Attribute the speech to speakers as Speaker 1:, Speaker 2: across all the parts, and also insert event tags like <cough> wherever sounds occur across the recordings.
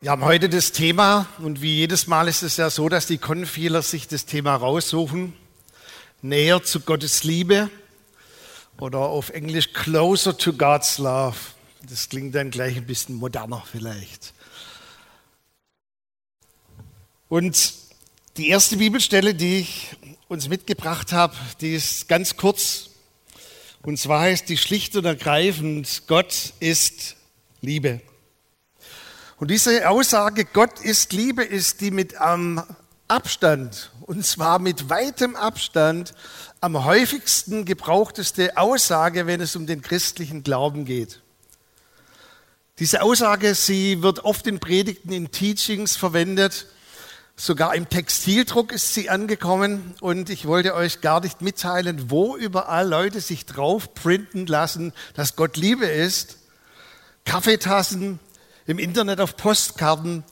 Speaker 1: Wir haben heute das Thema, und wie jedes Mal ist es ja so, dass die Konfiler sich das Thema raussuchen, näher zu Gottes Liebe oder auf Englisch closer to God's love. Das klingt dann gleich ein bisschen moderner vielleicht. Und die erste Bibelstelle, die ich uns mitgebracht habe, die ist ganz kurz. Und zwar heißt die schlicht und ergreifend, Gott ist Liebe. Und diese Aussage, Gott ist Liebe, ist die mit am Abstand, und zwar mit weitem Abstand, am häufigsten gebrauchteste Aussage, wenn es um den christlichen Glauben geht. Diese Aussage, sie wird oft in Predigten, in Teachings verwendet. Sogar im Textildruck ist sie angekommen und ich wollte euch gar nicht mitteilen, wo überall Leute sich drauf printen lassen, dass Gott Liebe ist. Kaffeetassen, im Internet auf Postkarten.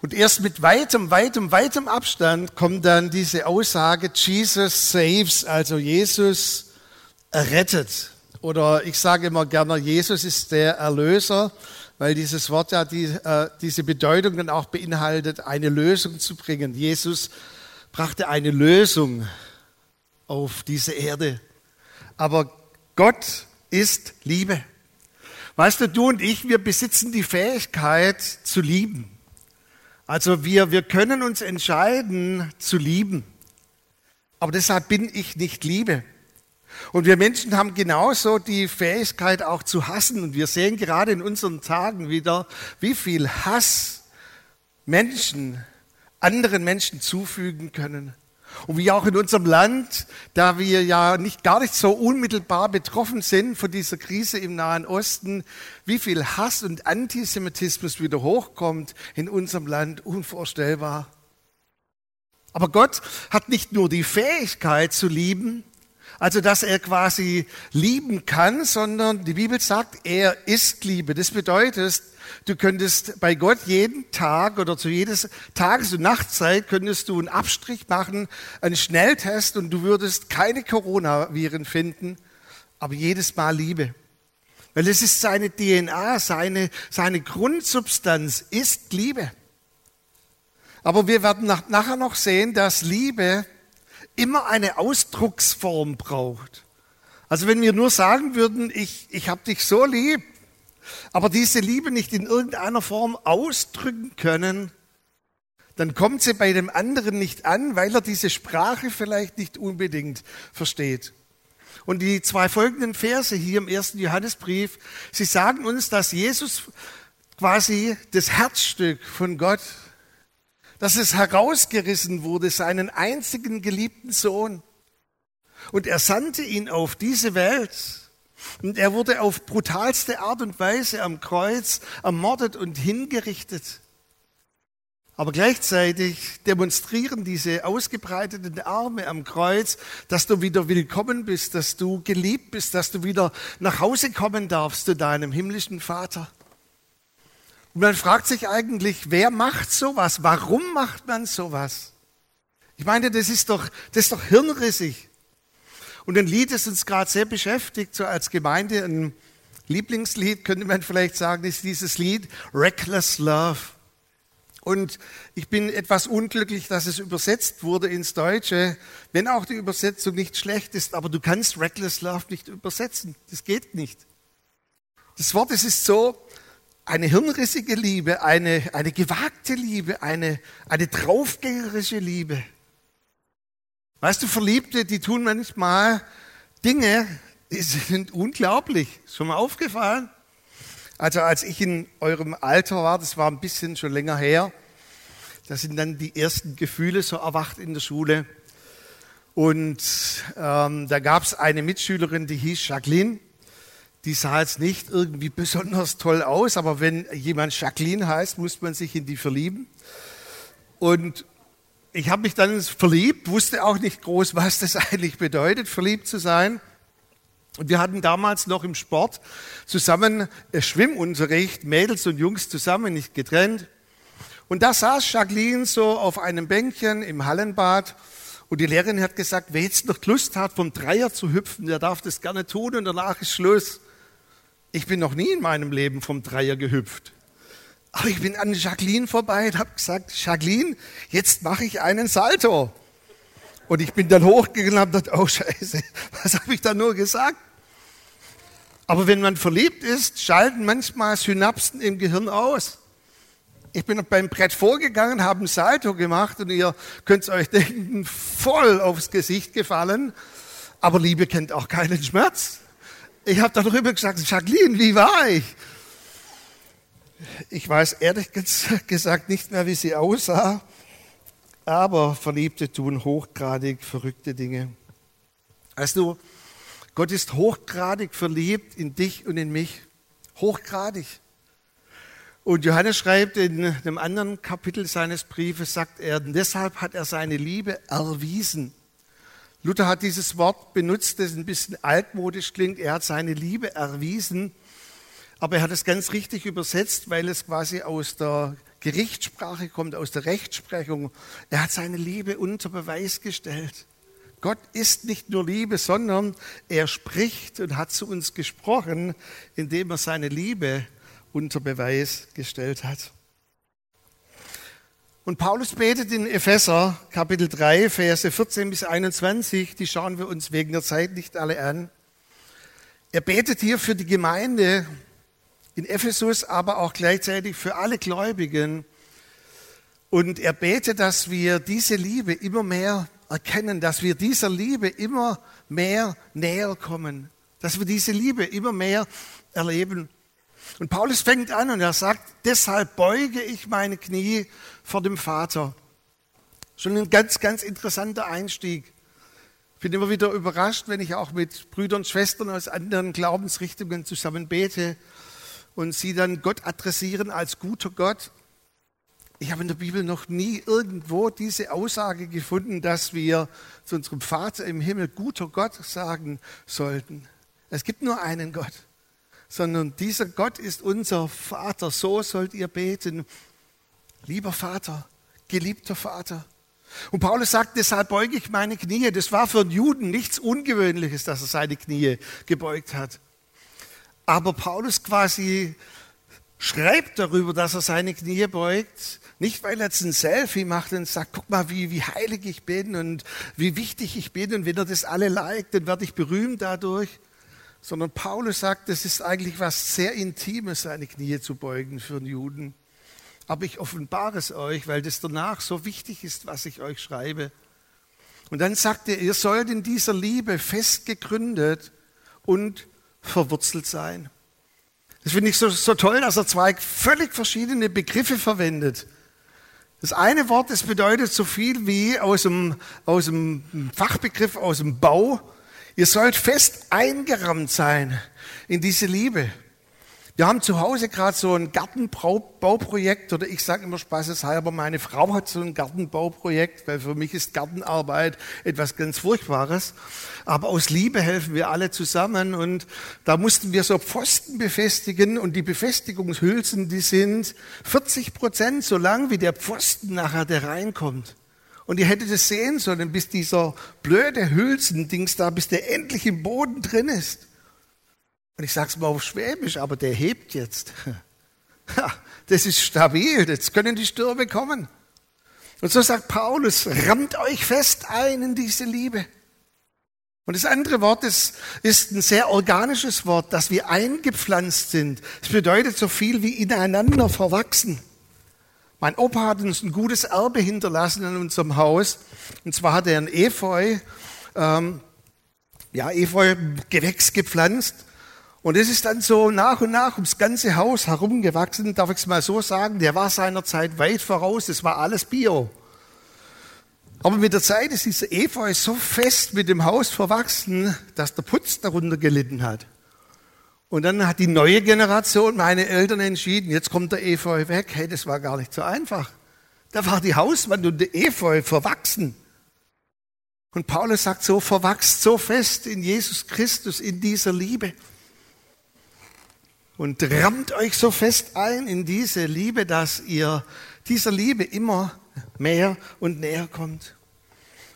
Speaker 1: Und erst mit weitem, weitem, weitem Abstand kommt dann diese Aussage, Jesus saves, also Jesus errettet. Oder ich sage immer gerne, Jesus ist der Erlöser, weil dieses Wort ja die, äh, diese Bedeutung dann auch beinhaltet, eine Lösung zu bringen. Jesus brachte eine Lösung auf diese Erde. Aber Gott ist Liebe. Weißt du, du und ich, wir besitzen die Fähigkeit zu lieben. Also wir, wir können uns entscheiden zu lieben. Aber deshalb bin ich nicht Liebe. Und wir Menschen haben genauso die Fähigkeit auch zu hassen. Und wir sehen gerade in unseren Tagen wieder, wie viel Hass Menschen anderen Menschen zufügen können. Und wie auch in unserem Land, da wir ja nicht gar nicht so unmittelbar betroffen sind von dieser Krise im Nahen Osten, wie viel Hass und Antisemitismus wieder hochkommt in unserem Land, unvorstellbar. Aber Gott hat nicht nur die Fähigkeit zu lieben, also dass er quasi lieben kann, sondern die Bibel sagt, er ist Liebe. Das bedeutet, Du könntest bei Gott jeden Tag oder zu jedes Tages- und Nachtzeit könntest du einen Abstrich machen, einen Schnelltest und du würdest keine Coronaviren finden, aber jedes Mal Liebe. Weil es ist seine DNA, seine, seine Grundsubstanz ist Liebe. Aber wir werden nach, nachher noch sehen, dass Liebe immer eine Ausdrucksform braucht. Also wenn wir nur sagen würden, ich, ich habe dich so lieb, aber diese Liebe nicht in irgendeiner Form ausdrücken können, dann kommt sie bei dem anderen nicht an, weil er diese Sprache vielleicht nicht unbedingt versteht. Und die zwei folgenden Verse hier im ersten Johannesbrief, sie sagen uns, dass Jesus quasi das Herzstück von Gott, dass es herausgerissen wurde, seinen einzigen geliebten Sohn. Und er sandte ihn auf diese Welt, und er wurde auf brutalste Art und Weise am Kreuz ermordet und hingerichtet. Aber gleichzeitig demonstrieren diese ausgebreiteten Arme am Kreuz, dass du wieder willkommen bist, dass du geliebt bist, dass du wieder nach Hause kommen darfst zu deinem himmlischen Vater. Und man fragt sich eigentlich, wer macht sowas? Warum macht man sowas? Ich meine, das ist doch, das ist doch hirnrissig. Und ein Lied, das uns gerade sehr beschäftigt, so als Gemeinde, ein Lieblingslied, könnte man vielleicht sagen, ist dieses Lied Reckless Love. Und ich bin etwas unglücklich, dass es übersetzt wurde ins Deutsche, wenn auch die Übersetzung nicht schlecht ist, aber du kannst Reckless Love nicht übersetzen. Das geht nicht. Das Wort, es ist so, eine hirnrissige Liebe, eine, eine gewagte Liebe, eine, eine draufgängerische Liebe. Weißt du, Verliebte, die tun manchmal Dinge, die sind unglaublich. Ist schon mal aufgefallen? Also als ich in eurem Alter war, das war ein bisschen schon länger her, da sind dann die ersten Gefühle so erwacht in der Schule. Und ähm, da gab es eine Mitschülerin, die hieß Jacqueline. Die sah jetzt nicht irgendwie besonders toll aus, aber wenn jemand Jacqueline heißt, muss man sich in die verlieben. Und ich habe mich dann verliebt, wusste auch nicht groß, was das <laughs> eigentlich bedeutet, verliebt zu sein. Und wir hatten damals noch im Sport zusammen äh, Schwimmunterricht, Mädels und Jungs zusammen, nicht getrennt. Und da saß Jacqueline so auf einem Bänkchen im Hallenbad und die Lehrerin hat gesagt, wer jetzt noch Lust hat, vom Dreier zu hüpfen, der darf das gerne tun und danach ist Schluss. Ich bin noch nie in meinem Leben vom Dreier gehüpft. Aber ich bin an Jacqueline vorbei und habe gesagt, Jacqueline, jetzt mache ich einen Salto. Und ich bin dann hochgegangen und habe oh Scheiße, was habe ich da nur gesagt? Aber wenn man verliebt ist, schalten manchmal Synapsen im Gehirn aus. Ich bin beim Brett vorgegangen, habe ein Salto gemacht und ihr könnt es euch denken, voll aufs Gesicht gefallen. Aber Liebe kennt auch keinen Schmerz. Ich habe darüber gesagt, Jacqueline, wie war ich? Ich weiß ehrlich gesagt nicht mehr, wie sie aussah, aber Verliebte tun hochgradig verrückte Dinge. Weißt du, Gott ist hochgradig verliebt in dich und in mich. Hochgradig. Und Johannes schreibt in einem anderen Kapitel seines Briefes, sagt er, deshalb hat er seine Liebe erwiesen. Luther hat dieses Wort benutzt, das ein bisschen altmodisch klingt. Er hat seine Liebe erwiesen, aber er hat es ganz richtig übersetzt, weil es quasi aus der Gerichtssprache kommt, aus der Rechtsprechung. Er hat seine Liebe unter Beweis gestellt. Gott ist nicht nur Liebe, sondern er spricht und hat zu uns gesprochen, indem er seine Liebe unter Beweis gestellt hat. Und Paulus betet in Epheser Kapitel 3, Verse 14 bis 21, die schauen wir uns wegen der Zeit nicht alle an. Er betet hier für die Gemeinde in Ephesus, aber auch gleichzeitig für alle Gläubigen. Und er betet, dass wir diese Liebe immer mehr erkennen, dass wir dieser Liebe immer mehr näher kommen, dass wir diese Liebe immer mehr erleben. Und Paulus fängt an und er sagt, deshalb beuge ich meine Knie vor dem Vater. Schon ein ganz, ganz interessanter Einstieg. Ich bin immer wieder überrascht, wenn ich auch mit Brüdern und Schwestern aus anderen Glaubensrichtungen zusammen bete und sie dann Gott adressieren als guter Gott. Ich habe in der Bibel noch nie irgendwo diese Aussage gefunden, dass wir zu unserem Vater im Himmel guter Gott sagen sollten. Es gibt nur einen Gott sondern dieser Gott ist unser Vater. So sollt ihr beten. Lieber Vater, geliebter Vater. Und Paulus sagt, deshalb beuge ich meine Knie. Das war für einen Juden nichts Ungewöhnliches, dass er seine Knie gebeugt hat. Aber Paulus quasi schreibt darüber, dass er seine Knie beugt, nicht weil er jetzt ein Selfie macht und sagt, guck mal, wie, wie heilig ich bin und wie wichtig ich bin und wenn er das alle liked, dann werde ich berühmt dadurch, sondern Paulus sagt, es ist eigentlich was sehr Intimes, seine Knie zu beugen für einen Juden. Aber ich offenbare es euch, weil das danach so wichtig ist, was ich euch schreibe. Und dann sagt er, ihr sollt in dieser Liebe fest gegründet und verwurzelt sein. Das finde ich so, so toll, dass er zwei völlig verschiedene Begriffe verwendet. Das eine Wort, das bedeutet so viel wie aus dem, aus dem Fachbegriff aus dem Bau, Ihr sollt fest eingerammt sein in diese Liebe. Wir haben zu Hause gerade so ein Gartenbauprojekt oder ich sage immer spaßeshalber, meine Frau hat so ein Gartenbauprojekt, weil für mich ist Gartenarbeit etwas ganz Furchtbares. Aber aus Liebe helfen wir alle zusammen und da mussten wir so Pfosten befestigen und die Befestigungshülsen, die sind 40 Prozent so lang wie der Pfosten nachher, der reinkommt. Und ihr hättet es sehen sollen, bis dieser blöde Hülsendings da, bis der endlich im Boden drin ist. Und ich sage es mal auf Schwäbisch, aber der hebt jetzt. <laughs> das ist stabil, jetzt können die Stürme kommen. Und so sagt Paulus, rammt euch fest ein in diese Liebe. Und das andere Wort ist, ist ein sehr organisches Wort, dass wir eingepflanzt sind. Es bedeutet so viel wie ineinander verwachsen. Mein Opa hat uns ein gutes Erbe hinterlassen in unserem Haus. Und zwar hat er ein Efeu, ähm, ja, Efeu-Gewächs gepflanzt. Und es ist dann so nach und nach ums ganze Haus herumgewachsen, darf ich es mal so sagen. Der war seiner Zeit weit voraus, es war alles Bio. Aber mit der Zeit ist dieser Efeu so fest mit dem Haus verwachsen, dass der Putz darunter gelitten hat. Und dann hat die neue Generation, meine Eltern, entschieden, jetzt kommt der Efeu weg. Hey, das war gar nicht so einfach. Da war die Hauswand und der Efeu verwachsen. Und Paulus sagt so, verwachst so fest in Jesus Christus, in dieser Liebe. Und rammt euch so fest ein in diese Liebe, dass ihr dieser Liebe immer mehr und näher kommt.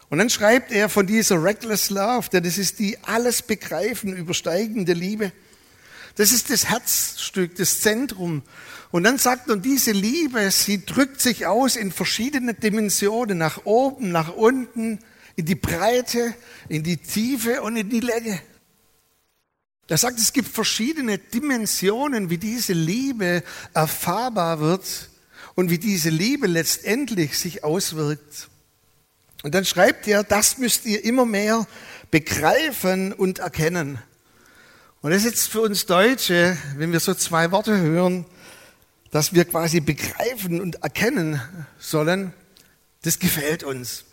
Speaker 1: Und dann schreibt er von dieser reckless love, denn das ist die alles begreifen übersteigende Liebe. Das ist das Herzstück, das Zentrum. Und dann sagt er, diese Liebe, sie drückt sich aus in verschiedene Dimensionen, nach oben, nach unten, in die Breite, in die Tiefe und in die Länge. Er sagt, es gibt verschiedene Dimensionen, wie diese Liebe erfahrbar wird und wie diese Liebe letztendlich sich auswirkt. Und dann schreibt er, das müsst ihr immer mehr begreifen und erkennen. Und das ist jetzt für uns Deutsche, wenn wir so zwei Worte hören, dass wir quasi begreifen und erkennen sollen, das gefällt uns.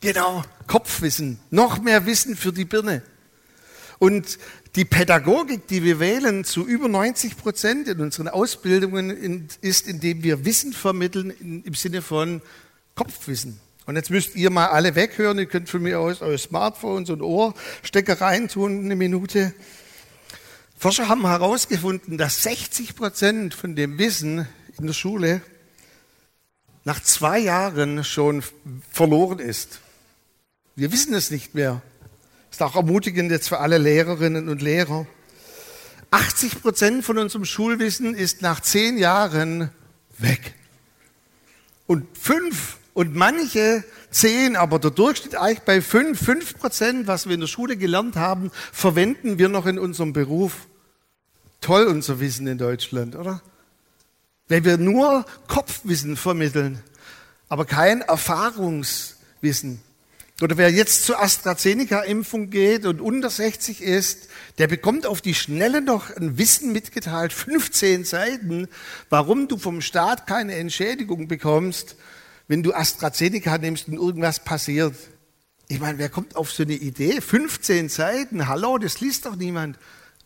Speaker 1: Genau, Kopfwissen, noch mehr Wissen für die Birne. Und die Pädagogik, die wir wählen, zu über 90 Prozent in unseren Ausbildungen ist, indem wir Wissen vermitteln im Sinne von Kopfwissen. Und jetzt müsst ihr mal alle weghören. Ihr könnt von mir aus euer Smartphone und Ohrstecker reintun, eine Minute. Forscher haben herausgefunden, dass 60 Prozent von dem Wissen in der Schule nach zwei Jahren schon verloren ist. Wir wissen es nicht mehr. Ist auch ermutigend jetzt für alle Lehrerinnen und Lehrer. 80 Prozent von unserem Schulwissen ist nach zehn Jahren weg. Und fünf und manche zehn, aber der Durchschnitt eigentlich bei fünf, fünf Prozent, was wir in der Schule gelernt haben, verwenden wir noch in unserem Beruf. Toll unser Wissen in Deutschland, oder? Wenn wir nur Kopfwissen vermitteln, aber kein Erfahrungswissen. Oder wer jetzt zur AstraZeneca-Impfung geht und unter 60 ist, der bekommt auf die Schnelle noch ein Wissen mitgeteilt, 15 Seiten, warum du vom Staat keine Entschädigung bekommst, wenn du AstraZeneca nimmst und irgendwas passiert. Ich meine, wer kommt auf so eine Idee? 15 Seiten, hallo, das liest doch niemand.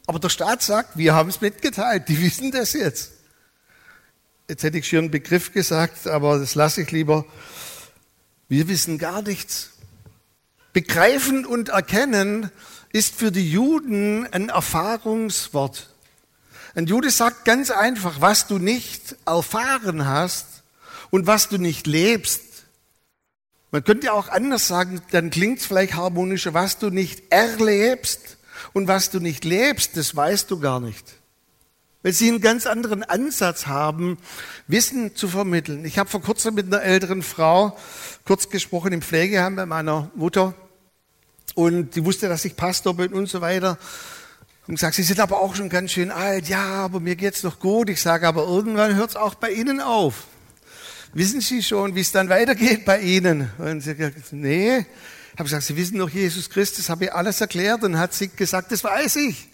Speaker 1: Aber der Staat sagt, wir haben es mitgeteilt, die <laughs> wissen das jetzt. Jetzt hätte ich schon einen Begriff gesagt, aber das lasse ich lieber. Wir wissen gar nichts. Begreifen und erkennen ist für die Juden ein Erfahrungswort. Ein Jude sagt ganz einfach, was du nicht erfahren hast und was du nicht lebst. Man könnte ja auch anders sagen, dann klingt es vielleicht harmonischer, was du nicht erlebst und was du nicht lebst, das weißt du gar nicht. Weil sie einen ganz anderen Ansatz haben, Wissen zu vermitteln. Ich habe vor kurzem mit einer älteren Frau kurz gesprochen im Pflegeheim bei meiner Mutter und die wusste, dass ich Pastor bin und so weiter. Und gesagt, Sie sind aber auch schon ganz schön alt. Ja, aber mir geht's noch gut. Ich sage, aber irgendwann hört's auch bei Ihnen auf. Wissen Sie schon, wie es dann weitergeht bei Ihnen? Und sie gesagt, nee. Habe gesagt, Sie wissen doch Jesus Christus, habe ich alles erklärt. Und hat sie gesagt, das weiß ich.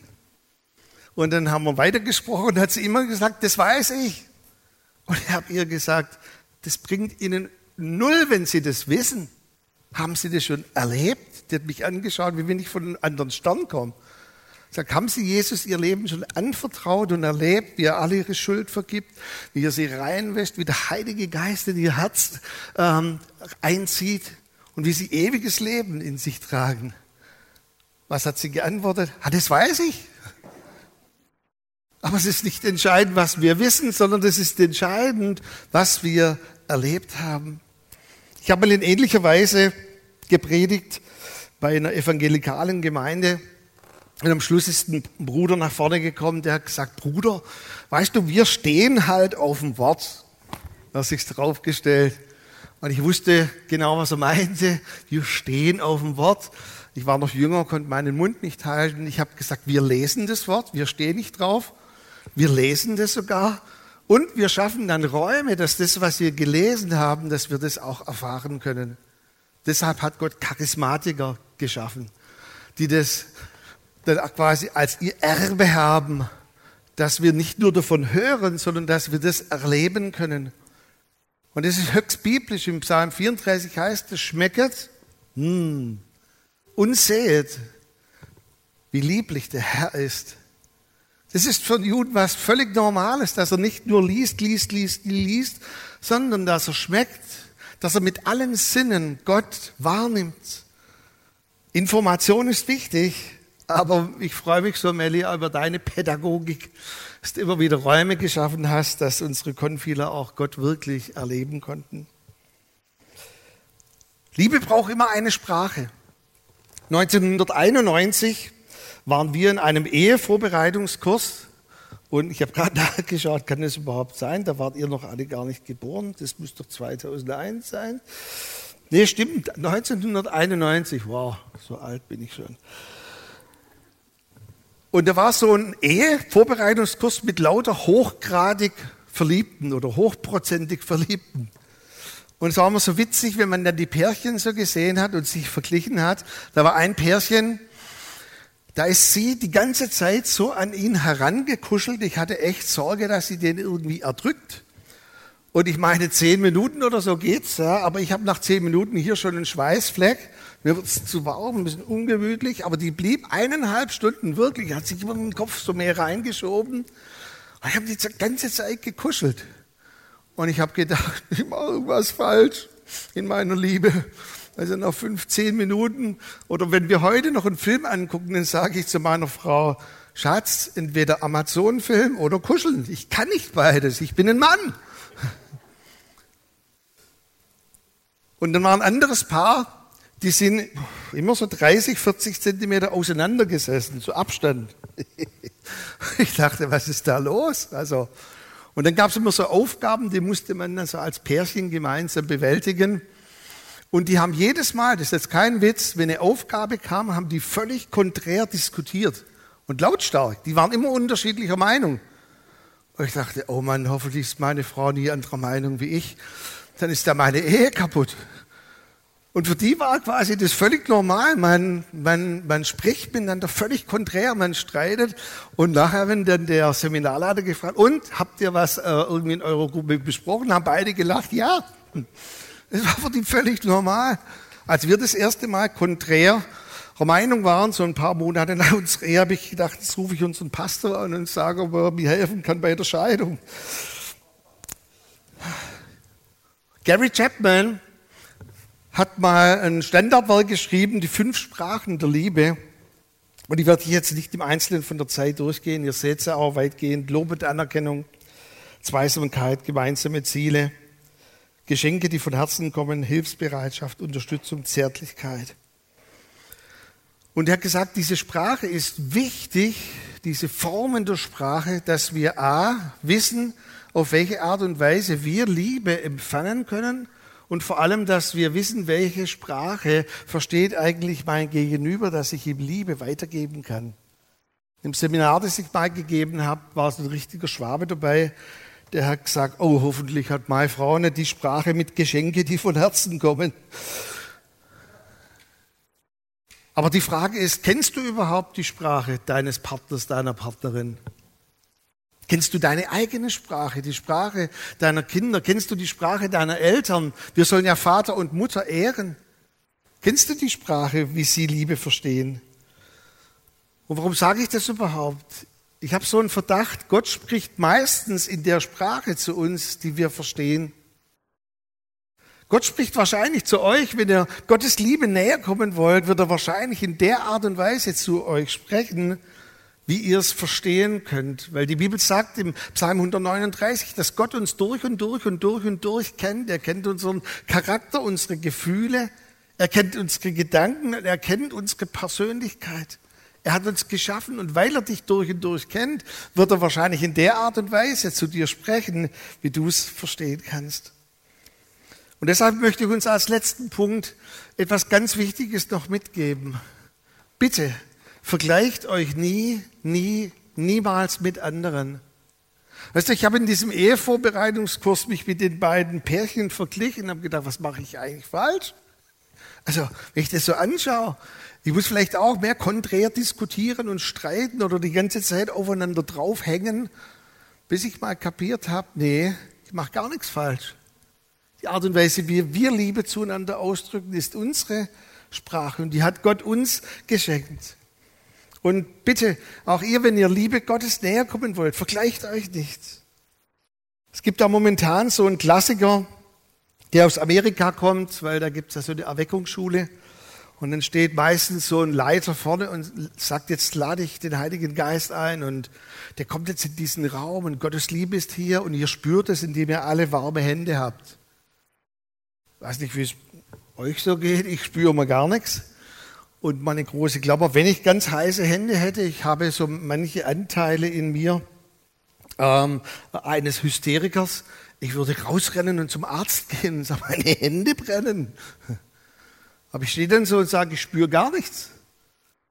Speaker 1: Und dann haben wir weitergesprochen und hat sie immer gesagt, das weiß ich. Und ich habe ihr gesagt, das bringt Ihnen null, wenn Sie das wissen. Haben Sie das schon erlebt? Die hat mich angeschaut, wie wenn ich von einem anderen Stern komme. Sagt, haben Sie Jesus Ihr Leben schon anvertraut und erlebt, wie er alle Ihre Schuld vergibt, wie er sie reinwäscht, wie der Heilige Geist in Ihr Herz ähm, einzieht und wie Sie ewiges Leben in sich tragen? Was hat sie geantwortet? Ah, das weiß ich. Aber es ist nicht entscheidend, was wir wissen, sondern es ist entscheidend, was wir erlebt haben. Ich habe mal in ähnlicher Weise gepredigt bei einer evangelikalen Gemeinde. Und am Schluss ist ein Bruder nach vorne gekommen, der hat gesagt, Bruder, weißt du, wir stehen halt auf dem Wort. Da hat sich's draufgestellt. Und ich wusste genau, was er meinte. Wir stehen auf dem Wort. Ich war noch jünger, konnte meinen Mund nicht halten. Ich habe gesagt, wir lesen das Wort, wir stehen nicht drauf. Wir lesen das sogar und wir schaffen dann Räume, dass das, was wir gelesen haben, dass wir das auch erfahren können. Deshalb hat Gott Charismatiker geschaffen, die das quasi als ihr Erbe haben, dass wir nicht nur davon hören, sondern dass wir das erleben können. Und das ist höchst biblisch. Im Psalm 34 heißt es, schmecket mm, und sehet, wie lieblich der Herr ist. Das ist für Juden was völlig Normales, dass er nicht nur liest, liest, liest, liest, sondern dass er schmeckt, dass er mit allen Sinnen Gott wahrnimmt. Information ist wichtig, aber ich freue mich so, Melli, über deine Pädagogik, dass du immer wieder Räume geschaffen hast, dass unsere Konfiler auch Gott wirklich erleben konnten. Liebe braucht immer eine Sprache. 1991 waren wir in einem Ehevorbereitungskurs Und ich habe gerade <laughs> nachgeschaut, kann das überhaupt sein? Da wart ihr noch alle gar nicht geboren. Das müsste doch 2001 sein. Nee, stimmt, 1991. Wow, so alt bin ich schon. Und da war so ein Ehevorbereitungskurs mit lauter hochgradig Verliebten oder hochprozentig Verliebten. Und es war immer so witzig, wenn man dann die Pärchen so gesehen hat und sich verglichen hat. Da war ein Pärchen, da ist sie die ganze Zeit so an ihn herangekuschelt. Ich hatte echt Sorge, dass sie den irgendwie erdrückt. Und ich meine, zehn Minuten oder so geht's, ja, aber ich habe nach zehn Minuten hier schon einen Schweißfleck. Mir wird es zu warm, ein bisschen ungemütlich, aber die blieb eineinhalb Stunden wirklich, hat sich immer den Kopf so mehr reingeschoben. Und ich habe die ganze Zeit gekuschelt. Und ich habe gedacht, <laughs> ich mache irgendwas falsch in meiner Liebe. Also nach fünf, zehn Minuten oder wenn wir heute noch einen Film angucken, dann sage ich zu meiner Frau, Schatz, entweder Amazon-Film oder Kuscheln. Ich kann nicht beides. Ich bin ein Mann. Und dann war ein anderes Paar, die sind immer so 30, 40 Zentimeter auseinandergesessen, so Abstand. <laughs> Ich dachte, was ist da los? Also, und dann gab es immer so Aufgaben, die musste man dann so als Pärchen gemeinsam bewältigen. Und die haben jedes Mal, das ist jetzt kein Witz, wenn eine Aufgabe kam, haben die völlig konträr diskutiert und lautstark. Die waren immer unterschiedlicher Meinung. Und ich dachte, oh Mann, hoffentlich ist meine Frau nie anderer Meinung wie ich. Dann ist da meine Ehe kaputt. Und für die war quasi das völlig normal. Man, man, man spricht miteinander völlig konträr, man streitet. Und nachher, wenn dann der Seminarleiter gefragt, und habt ihr was äh, irgendwie in eurer Gruppe besprochen? Haben beide gelacht, ja. Das war für die völlig normal. Als wir das erste Mal konträr Meinung waren, so ein paar Monate nach unserer <laughs> Ehe, habe ich gedacht, jetzt rufe ich unseren Pastor an und sage, ob er mir helfen kann bei der Scheidung. Gary Chapman hat mal ein Standardwerk geschrieben, die fünf Sprachen der Liebe. Und die werde ich jetzt nicht im Einzelnen von der Zeit durchgehen. Ihr seht sie auch weitgehend. Lob Anerkennung, Zweisamkeit, gemeinsame Ziele, Geschenke, die von Herzen kommen, Hilfsbereitschaft, Unterstützung, Zärtlichkeit. Und er hat gesagt, diese Sprache ist wichtig, diese Formen der Sprache, dass wir A, wissen, auf welche Art und Weise wir Liebe empfangen können und vor allem, dass wir wissen, welche Sprache versteht eigentlich mein Gegenüber, dass ich ihm Liebe weitergeben kann. Im Seminar, das ich mal gegeben habe, war so ein richtiger Schwabe dabei, der hat gesagt, oh, hoffentlich hat meine Frau nicht die Sprache mit Geschenke, die von Herzen kommen. Aber die Frage ist, kennst du überhaupt die Sprache deines Partners, deiner Partnerin? Kennst du deine eigene Sprache, die Sprache deiner Kinder? Kennst du die Sprache deiner Eltern? Wir sollen ja Vater und Mutter ehren. Kennst du die Sprache, wie sie Liebe verstehen? Und warum sage ich das überhaupt? Ich habe so einen Verdacht, Gott spricht meistens in der Sprache zu uns, die wir verstehen. Gott spricht wahrscheinlich zu euch, wenn ihr Gottes Liebe näher kommen wollt, wird er wahrscheinlich in der Art und Weise zu euch sprechen, wie ihr es verstehen könnt. Weil die Bibel sagt im Psalm 139, dass Gott uns durch und durch und durch und durch kennt. Er kennt unseren Charakter, unsere Gefühle, er kennt unsere Gedanken, er kennt unsere Persönlichkeit. Er hat uns geschaffen und weil er dich durch und durch kennt, wird er wahrscheinlich in der Art und Weise zu dir sprechen, wie du es verstehen kannst. Und deshalb möchte ich uns als letzten Punkt etwas ganz Wichtiges noch mitgeben. Bitte vergleicht euch nie, nie, niemals mit anderen. Weißt du, ich habe in diesem Ehevorbereitungskurs mich mit den beiden Pärchen verglichen und habe gedacht, was mache ich eigentlich falsch? Also, wenn ich das so anschaue, ich muss vielleicht auch mehr konträr diskutieren und streiten oder die ganze Zeit aufeinander draufhängen, bis ich mal kapiert habe, nee, ich mache gar nichts falsch. Die Art und Weise, wie wir Liebe zueinander ausdrücken, ist unsere Sprache und die hat Gott uns geschenkt. Und bitte, auch ihr, wenn ihr Liebe Gottes näher kommen wollt, vergleicht euch nicht. Es gibt da momentan so einen Klassiker, der aus Amerika kommt, weil da gibt es ja so eine Erweckungsschule. Und dann steht meistens so ein Leiter vorne und sagt, jetzt lade ich den Heiligen Geist ein und der kommt jetzt in diesen Raum und Gottes Liebe ist hier und ihr spürt es, indem ihr alle warme Hände habt. Ich weiß nicht, wie es euch so geht, ich spüre mal gar nichts und meine große Klapper. Wenn ich ganz heiße Hände hätte, ich habe so manche Anteile in mir, ähm, eines Hysterikers, ich würde rausrennen und zum Arzt <laughs> gehen und sagen, meine Hände brennen. Aber ich stehe dann so und sage, ich spüre gar nichts.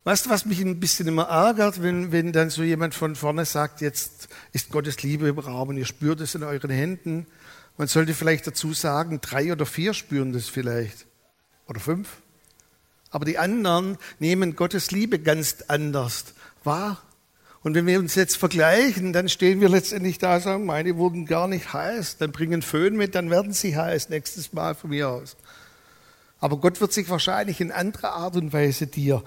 Speaker 1: Weißt du, was mich ein bisschen immer ärgert, wenn, wenn dann so jemand von vorne sagt, jetzt ist Gottes Liebe im Raum und ihr spürt es in euren Händen. Man sollte vielleicht dazu sagen, drei oder vier spüren das vielleicht. Oder fünf. Aber die anderen nehmen Gottes Liebe ganz anders wahr. Und wenn wir uns jetzt vergleichen, dann stehen wir letztendlich da und sagen, meine wurden gar nicht heiß. Dann bringen Föhn mit, dann werden sie heiß, nächstes Mal von mir aus. Aber Gott wird sich wahrscheinlich in anderer Art und Weise dir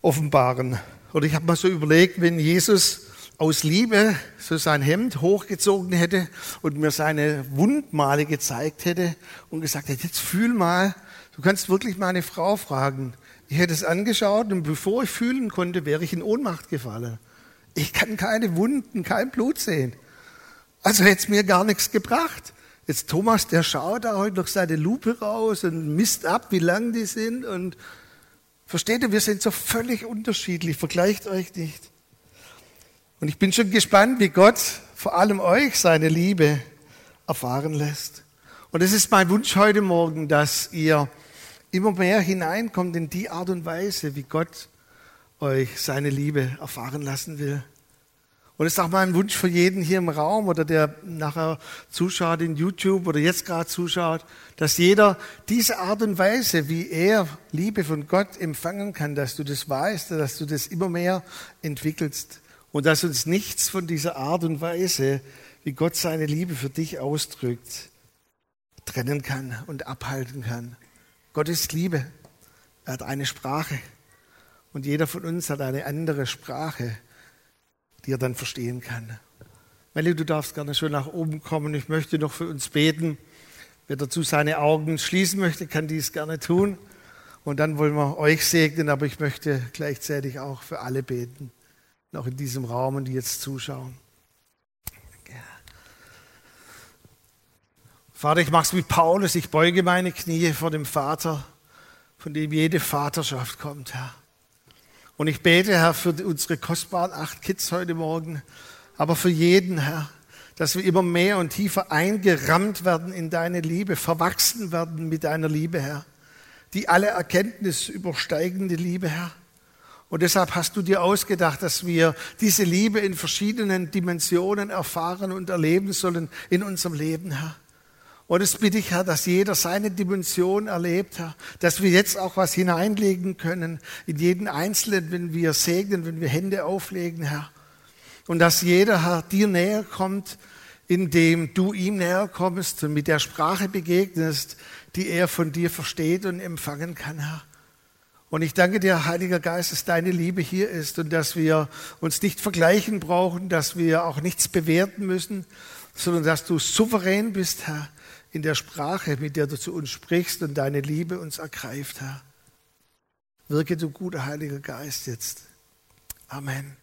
Speaker 1: offenbaren. Oder ich habe mal so überlegt, wenn Jesus aus Liebe so sein Hemd hochgezogen hätte und mir seine Wundmale gezeigt hätte und gesagt hätte, jetzt fühl mal, du kannst wirklich meine Frau fragen. Ich hätte es angeschaut und bevor ich fühlen konnte, wäre ich in Ohnmacht gefallen. Ich kann keine Wunden, kein Blut sehen. Also hätte es mir gar nichts gebracht. Jetzt Thomas, der schaut da heute noch seine Lupe raus und misst ab, wie lang die sind. Und versteht ihr, wir sind so völlig unterschiedlich. Vergleicht euch nicht. Und ich bin schon gespannt, wie Gott vor allem euch seine Liebe erfahren lässt. Und es ist mein Wunsch heute Morgen, dass ihr immer mehr hineinkommt in die Art und Weise, wie Gott euch seine Liebe erfahren lassen will. Und es ist auch mein Wunsch für jeden hier im Raum oder der nachher zuschaut in YouTube oder jetzt gerade zuschaut, dass jeder diese Art und Weise, wie er Liebe von Gott empfangen kann, dass du das weißt, dass du das immer mehr entwickelst und dass uns nichts von dieser Art und Weise, wie Gott seine Liebe für dich ausdrückt, trennen kann und abhalten kann. Gott ist Liebe. Er hat eine Sprache. Und jeder von uns hat eine andere Sprache, die er dann verstehen kann. Melli, du darfst gerne schon nach oben kommen. Ich möchte noch für uns beten. Wer dazu seine Augen schließen möchte, kann dies gerne tun. Und dann wollen wir euch segnen, aber ich möchte gleichzeitig auch für alle beten, noch in diesem Raum und die jetzt zuschauen. Vater, ich mache es wie Paulus, ich beuge meine Knie vor dem Vater, von dem jede Vaterschaft kommt, Herr. Und ich bete, Herr, für unsere kostbaren acht Kids heute Morgen, aber für jeden, Herr, dass wir immer mehr und tiefer eingerammt werden in deine Liebe, verwachsen werden mit deiner Liebe, Herr. Die alle Erkenntnis übersteigende Liebe, Herr. Und deshalb hast du dir ausgedacht, dass wir diese Liebe in verschiedenen Dimensionen erfahren und erleben sollen in unserem Leben, Herr. Und es bitte ich, Herr, dass jeder seine Dimension erlebt, Herr, dass wir jetzt auch was hineinlegen können in jeden Einzelnen, wenn wir segnen, wenn wir Hände auflegen, Herr. Und dass jeder, Herr, dir näher kommt, indem du ihm näher kommst und mit der Sprache begegnest, die er von dir versteht und empfangen kann, Herr. Und ich danke dir, Heiliger Geist, dass deine Liebe hier ist und dass wir uns nicht vergleichen brauchen, dass wir auch nichts bewerten müssen, sondern dass du souverän bist, Herr, in der Sprache, mit der du zu uns sprichst und deine Liebe uns ergreift, Herr. Wirke du guter Heiliger Geist jetzt. Amen.